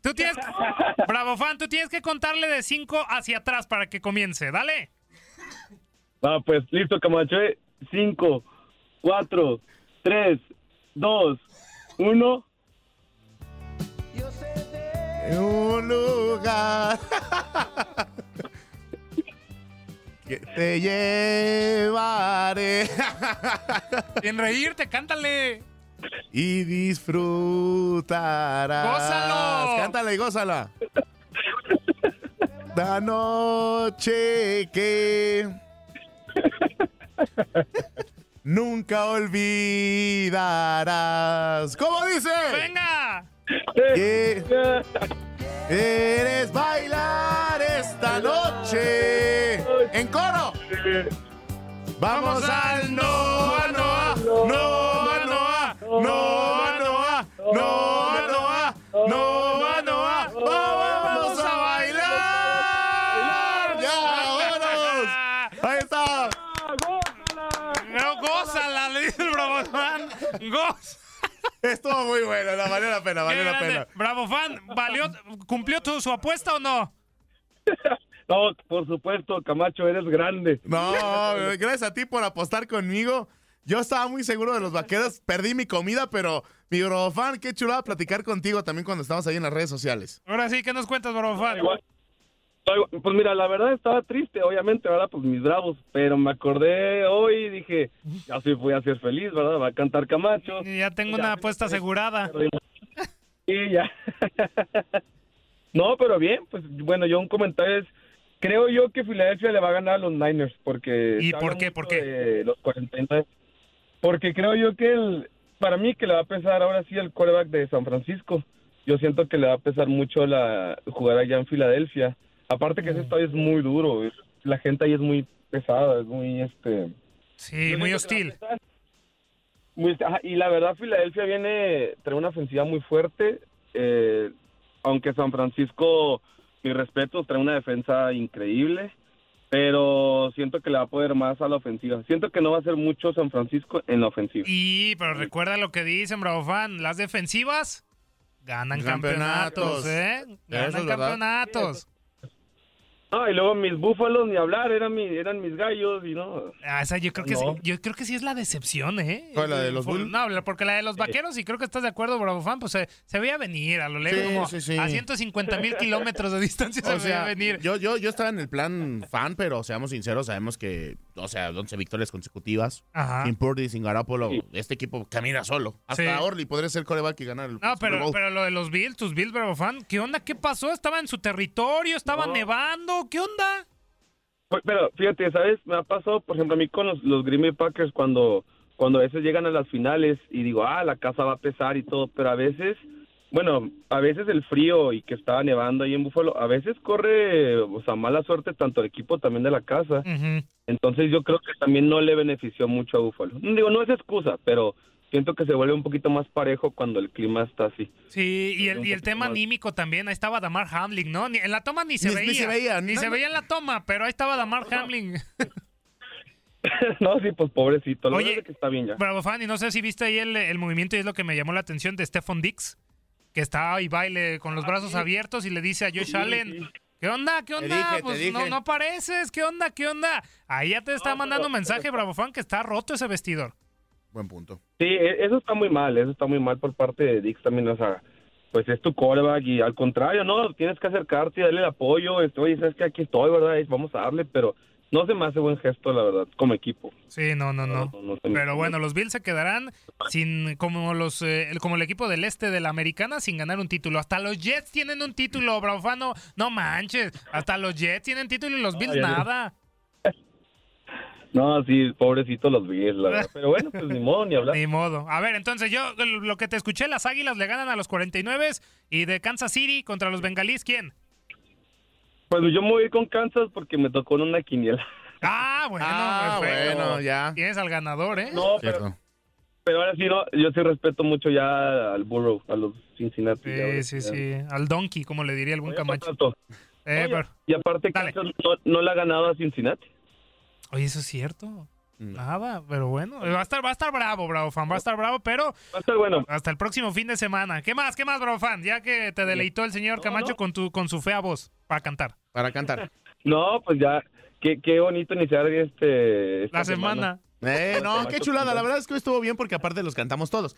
Tú tienes. (laughs) Bravo fan, tú tienes que contarle de 5 hacia atrás para que comience. Dale. Ah, pues listo, Camacho. eh. Cinco, cuatro, tres, dos, uno. En un lugar. (laughs) te llevaré. (laughs) Sin reírte, cántale. y disfrutarás. ¡Gózalo! Cántala y gózala. La noche que (laughs) nunca olvidarás. ¿Cómo dice? ¡Venga! ¿Quieres bailar esta noche? ¡En coro! ¡Vamos al Noa, Noa! ¡Noa, Noa! ¡Noa, Noa! ¡Noa, Noa! ¡Noa, Noa! ¡Vamos a bailar! ¡Ya, vámonos! ¡Ahí está! ¡Ah, ¡Gózala! ¡No, gózala! Le dice el Bravo Gózala. Estuvo muy bueno, la valió la pena, valió Qué la grande. pena. Bravo Fan, ¿valió, ¿cumplió tu, su apuesta o no? (laughs) No, por supuesto, Camacho, eres grande. No, gracias a ti por apostar conmigo. Yo estaba muy seguro de los vaqueros. Perdí mi comida, pero mi fan, qué chulada platicar contigo también cuando estamos ahí en las redes sociales. Ahora sí, ¿qué nos cuentas, Bravo Fan? Pues mira, la verdad estaba triste, obviamente, ¿verdad? Pues mis bravos, pero me acordé hoy y dije, ya sí voy a ser feliz, ¿verdad? Va a cantar Camacho. Y ya tengo una apuesta asegurada. Y ya. (laughs) no, pero bien, pues bueno, yo un comentario es, creo yo que Filadelfia le va a ganar a los Niners, porque... ¿Y por qué? ¿Por qué? Los 49. Porque creo yo que el, para mí que le va a pesar ahora sí el quarterback de San Francisco. Yo siento que le va a pesar mucho la jugar allá en Filadelfia. Aparte que ese estadio es muy duro, es- la gente ahí es muy pesada, es muy este... Sí, muy hostil. Muy- ajá, y la verdad, Filadelfia viene, trae una ofensiva muy fuerte. eh, aunque San Francisco, mi respeto, trae una defensa increíble. Pero siento que le va a poder más a la ofensiva. Siento que no va a ser mucho San Francisco en la ofensiva. Y, pero recuerda lo que dicen, Bravo Fan, las defensivas ganan Campeonatos. campeonatos, ¿eh? Ganan es campeonatos. Ah, y luego mis búfalos ni hablar, eran, mi, eran mis gallos y no. Ah, esa yo creo que No. sí, yo creo que sí es la decepción, ¿eh? ¿Cuál, la de los Por-? No, porque la de los vaqueros, y creo que estás de acuerdo, Bravo Fan, pues se, se veía venir a lo lejos, Sí, como sí, sí. a 150 mil kilómetros de distancia se O sea, veía venir. yo, yo, yo estaba en el plan fan, pero seamos sinceros, sabemos que, o sea, 11 victorias consecutivas. Ajá. Sin Purdy, sin Garoppolo, este equipo camina solo. Hasta Sí. Orly podría ser coreback y ganar el No, pero, Bowl. pero lo de los Bills, tus Bills, Bravo Fan, ¿qué onda? ¿Qué pasó? ¿Estaba en su territorio? ¿Estaba nevando? ¿Qué onda? Pues, Pero fíjate, ¿sabes? Me ha pasado, por ejemplo, a mí con los, los Green Bay Packers cuando, cuando a veces llegan a las finales y digo, ah, la casa va a pesar y todo, pero a veces, bueno, a veces el frío y que estaba nevando ahí en Búfalo, a veces corre, o sea, mala suerte tanto el equipo también de la casa. Entonces yo creo que también no le benefició mucho a Búfalo. Digo, no es excusa, pero siento que se vuelve un poquito más parejo cuando el clima está así. Sí, y el, y el tema más. anímico también, ahí estaba Damar Hamlin, ¿no? Ni- en la toma ni se Ni- veía. ni se veía, Ni no, se veía en la toma, pero ahí estaba Damar Hamlin. (laughs) no, sí, pues pobrecito. Lo Oye, que está bien ya. Bravo fan, y no sé si viste ahí el, el movimiento y es lo que me llamó la atención de Stephon Dix, que está y baile con los brazos abiertos y le dice a Josh Allen, ¿qué onda? ¿Qué onda? dije, pues no, no apareces, ¿qué onda? ¿Qué onda? Ahí ya te está mandando mensaje, Bravo fan, que está roto ese vestidor. Buen punto. Sí, e- eso está muy mal, eso está muy mal por parte de Dix también, o sea, pues es tu quarterback y al contrario, no, tienes que acercarte y darle el apoyo, este, oye, sabes que aquí estoy, ¿verdad? Vamos a darle, pero no se me hace buen gesto, la verdad, como equipo. Sí, no, no, no. Pero bueno, los Bills se quedarán sin como los eh, como el equipo del este de la americana sin ganar un título. Hasta los Jets tienen un título, Braufano. No manches. Hasta los Jets tienen título y los Bills nada. (laughs) No, sí, pobrecito los Bills, la verdad. Pero bueno, pues ni modo, ni hablar. (laughs) Ni modo. A ver, entonces yo lo que te escuché, las Águilas le ganan a los 49 y de Kansas City contra los Bengalís, ¿quién? Pues yo me voy con Kansas porque me tocó en una quiniela. Ah, bueno, Ah, perfecto. bueno, ya. Tienes al ganador, ¿eh? No, pero, pero ahora sí, no, yo sí respeto mucho ya al Burrow, a los Cincinnati. ya, Sí, sí, ya. sí. Al Donkey, como le diría el buen Camacho. Eh, Oye, pero- y aparte, Kansas no, no le ha ganado a Cincinnati. Oye, eso es cierto. Nada, pero bueno, va a estar, va a estar bravo, bravo fan, va a estar bravo, pero Va a estar bueno. hasta el próximo fin de semana. ¿Qué más, qué más, bravo fan? Ya que te deleitó el señor Camacho con tu con su fea voz para cantar. Para cantar. (laughs) No, pues ya, qué, qué bonito iniciar este esta La semana. Eh, no, qué chulada. La verdad es que hoy estuvo bien porque aparte los cantamos todos.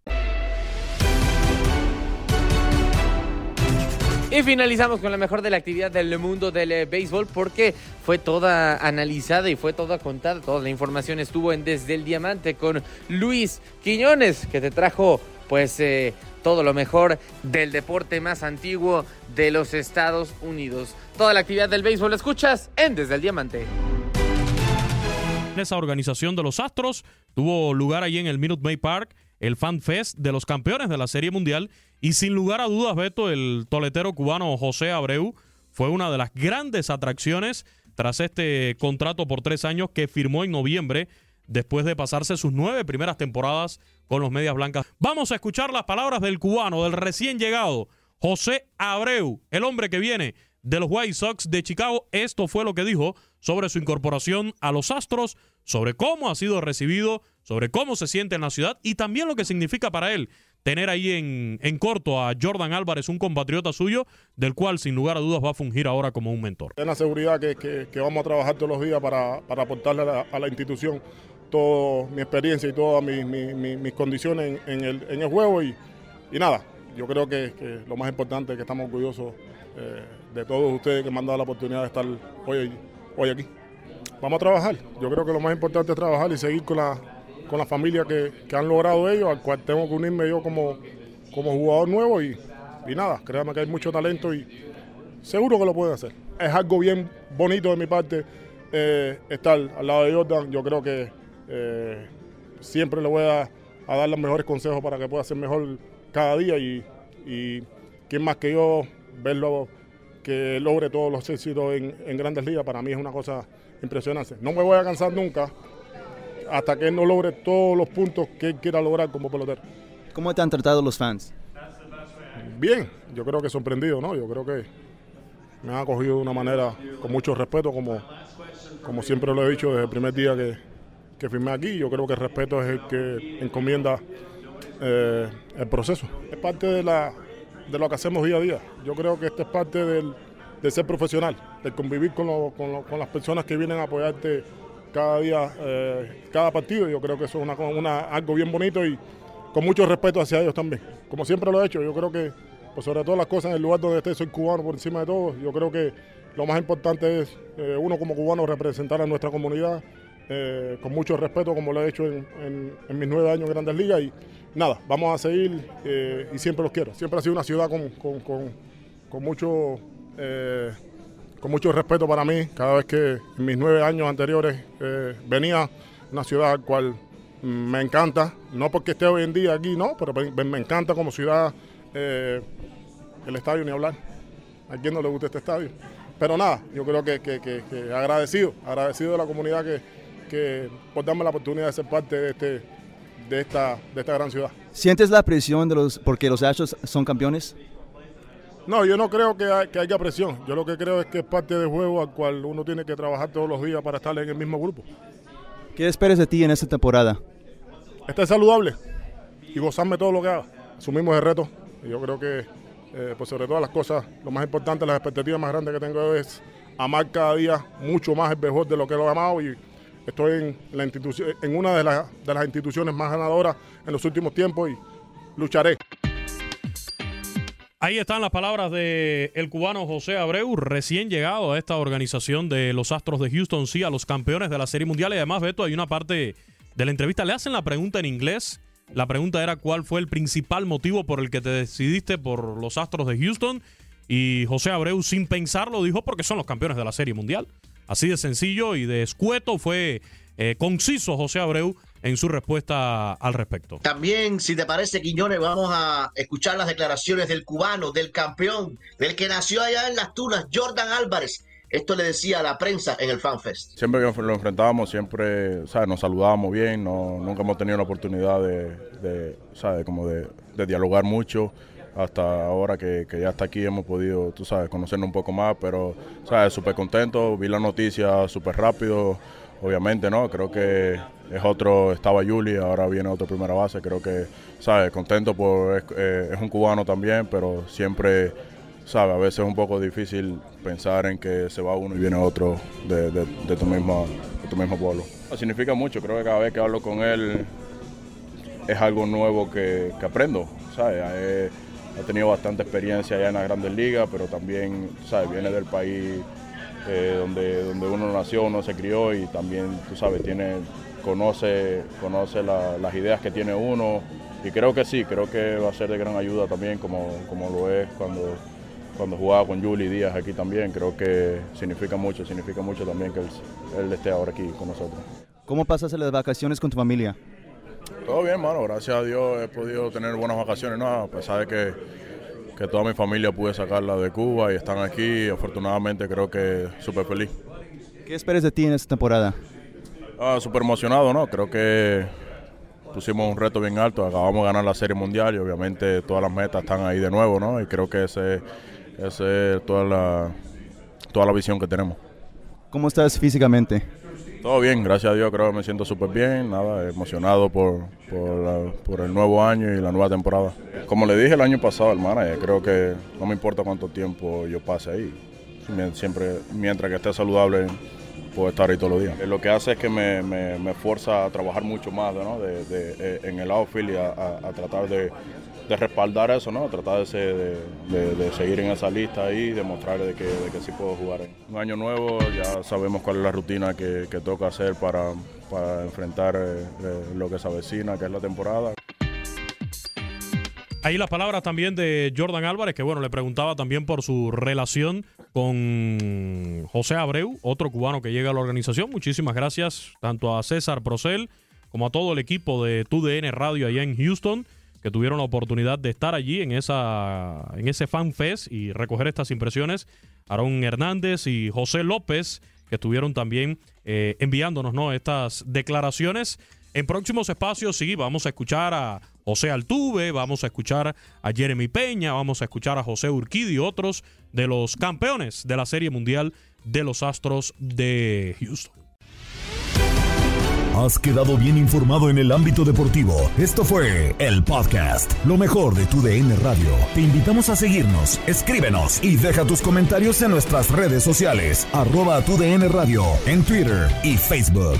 Y finalizamos con la mejor de la actividad del mundo del eh, béisbol porque fue toda analizada y fue toda contada. Toda la información estuvo en Desde el Diamante con Luis Quiñones que te trajo pues eh, todo lo mejor del deporte más antiguo de los Estados Unidos. Toda la actividad del béisbol la escuchas en Desde el Diamante. Esa organización de los Astros tuvo lugar allí en el Minute Maid Park, el Fan Fest de los campeones de la Serie Mundial. Y sin lugar a dudas, Beto, el toletero cubano José Abreu fue una de las grandes atracciones tras este contrato por tres años que firmó en noviembre después de pasarse sus nueve primeras temporadas con los Medias Blancas. Vamos a escuchar las palabras del cubano, del recién llegado, José Abreu, el hombre que viene de los White Sox de Chicago. Esto fue lo que dijo sobre su incorporación a los Astros, sobre cómo ha sido recibido, sobre cómo se siente en la ciudad y también lo que significa para él tener ahí en, en, corto a Jordan Álvarez, un compatriota suyo, del cual sin lugar a dudas va a fungir ahora como un mentor. Es la seguridad que, que, vamos a trabajar todos los días para, para aportarle a la, institución toda mi experiencia y todas mis, mis, condiciones en, el, en, el, juego. Y, y nada, yo creo que, que, lo más importante es que estamos orgullosos eh, de todos ustedes que me han dado la oportunidad de estar hoy, hoy aquí. Vamos a trabajar. Yo creo que lo más importante es trabajar y seguir con la, con la familia que, han logrado ellos, al cual tengo que unirme yo como, como jugador nuevo y, y nada, créanme que hay mucho talento y seguro que lo pueden hacer. Es algo bien bonito de mi parte eh, estar al lado de Jordan. Yo creo que eh, siempre le voy a, a, dar los mejores consejos para que pueda ser mejor cada día y, y quién más que yo verlo que logre todos los éxitos en, en grandes ligas, para mí es una cosa impresionante. No me voy a cansar nunca hasta que él no logre todos los puntos que él quiera lograr como pelotero. ¿Cómo te han tratado los fans? Bien, yo creo que sorprendido, ¿no? Yo creo que me han acogido de una manera con mucho respeto, como, como siempre lo he dicho desde el primer día que, que firmé aquí. Yo creo que el respeto es el que encomienda eh, el proceso. Es parte de, la, de lo que hacemos día a día. Yo creo que esto es parte del, de ser profesional, de convivir con, lo, con, lo, con las personas que vienen a apoyarte cada día, eh, cada partido. Yo creo que eso es una, algo bien bonito y con mucho respeto hacia ellos también. Como siempre lo he hecho, yo creo que, pues sobre todas las cosas, en el lugar donde esté, soy cubano por encima de todo. Yo creo que lo más importante es eh, uno como cubano representar a nuestra comunidad eh, con mucho respeto, como lo he hecho en, mis nueve años en Grandes Ligas. Y nada, vamos a seguir y siempre los quiero. Siempre ha sido una ciudad con, con, con mucho con mucho respeto para mí, cada vez que en mis nueve años anteriores eh, venía una ciudad al cual me encanta, no porque esté hoy en día aquí, no, pero me, encanta como ciudad eh, el estadio ni hablar. A quien no le gusta este estadio. Pero nada, yo creo que, que, que, agradecido, agradecido de la comunidad que, por darme la oportunidad de ser parte de, este, de, esta, de esta gran ciudad. ¿Sientes la presión de los porque los Astros son campeones? No, yo no creo que, hay, que, haya presión. Yo lo que creo es que es parte del juego al cual uno tiene que trabajar todos los días para estar en el mismo grupo. ¿Qué esperas de ti en esta temporada? Estar saludable y gozarme todo lo que haga. Asumimos el reto. Y yo creo que, eh, pues sobre todas las cosas, lo más importante, las expectativas más grandes que tengo es amar cada día mucho más el mejor de lo que lo he amado y estoy en, la institución, en una de, la, de las instituciones más ganadoras en los últimos tiempos y lucharé. Ahí están las palabras del el cubano José Abreu, recién llegado a esta organización de los Astros de Houston, sí, a los campeones de la Serie Mundial. Y además, Beto, hay una parte de la entrevista, le hacen la pregunta en inglés. La pregunta era cuál fue el principal motivo por el que te decidiste por los Astros de Houston. Y José Abreu, sin pensarlo, dijo porque son los campeones de la Serie Mundial. Así de sencillo y de escueto fue eh, conciso José Abreu en su respuesta al respecto. También, si te parece, Quiñones, vamos a escuchar las declaraciones del cubano, del campeón, del que nació allá en las Tunas, Jordan Álvarez, Esto le decía a la prensa en el FanFest. Siempre que lo enfrentábamos, siempre ¿sabes? nos saludábamos bien, no, nunca hemos tenido la oportunidad de, de ¿sabes? Como de, de dialogar mucho hasta ahora que, que, ya está aquí hemos podido, tú sabes, conocernos un poco más, pero, sabes, súper contento, vi la noticia súper rápido, obviamente, ¿no? Creo que es otro, estaba Juli, ahora viene otro primera base, creo que, sabes, contento por, es, eh, es un cubano también, pero siempre, sabes, a veces es un poco difícil pensar en que se va uno y viene otro de, de, tu, mismo, de tu mismo pueblo. Significa mucho, creo que cada vez que hablo con él es algo nuevo que, que aprendo, ¿sabes? Es, ha tenido bastante experiencia allá en las grandes ligas, pero también, ¿sabes? Viene del país eh, donde, donde uno nació, uno se crió y también, tú sabes, tiene, conoce, conoce la, las ideas que tiene uno y creo que sí, creo que va a ser de gran ayuda también, como, como lo es cuando, cuando jugaba con Juli Díaz aquí también. Creo que significa mucho, significa mucho también que él, él esté ahora aquí con nosotros. ¿Cómo pasas las vacaciones con tu familia? Todo bien, mano. Gracias a Dios he podido tener buenas vacaciones, ¿no? A pesar de que, que toda mi familia pude sacarla de Cuba y están aquí. Afortunadamente creo que súper feliz. ¿Qué esperas de ti en esta temporada? Ah, súper emocionado, ¿no? Creo que pusimos un reto bien alto. Acabamos de ganar la Serie Mundial y obviamente todas las metas están ahí de nuevo, ¿no? Y creo que ese, ese es toda la, toda la visión que tenemos. ¿Cómo estás físicamente? Todo bien, gracias a Dios creo que me siento súper bien, nada, emocionado por, por, el nuevo año y la nueva temporada. Como le dije el año pasado al manager, creo que no me importa cuánto tiempo yo pase ahí, siempre, mientras que esté saludable, puedo estar ahí todos los días. Lo que hace es que me, me, me fuerza a trabajar mucho más ¿no? de, de, en el outfield y a, a, tratar de, de respaldar eso, ¿no? Tratar de, seguir en esa lista y demostrarle de que, de que sí puedo jugar. Un año nuevo, ya sabemos cuál es la rutina que, que toca hacer para, para enfrentar eh, lo que se avecina, que es la temporada. Ahí las palabras también de Jordan Álvarez, que bueno, le preguntaba también por su relación con José Abreu, otro cubano que llega a la organización. Muchísimas gracias tanto a César Procel como a todo el equipo de TUDN Radio allá en Houston que tuvieron la oportunidad de estar allí en, esa, en ese Fan Fest y recoger estas impresiones. Aaron Hernández y José López, que estuvieron también eh, enviándonos ¿no? estas declaraciones. En próximos espacios, sí, vamos a escuchar a José Altuve, vamos a escuchar a Jeremy Peña, vamos a escuchar a José Urquidi y otros de los campeones de la Serie Mundial de los Astros de Houston. Has quedado bien informado en el ámbito deportivo. Esto fue el podcast, lo mejor de tu DN Radio. Te invitamos a seguirnos, escríbenos y deja tus comentarios en nuestras redes sociales, arroba tu DN Radio, en Twitter y Facebook.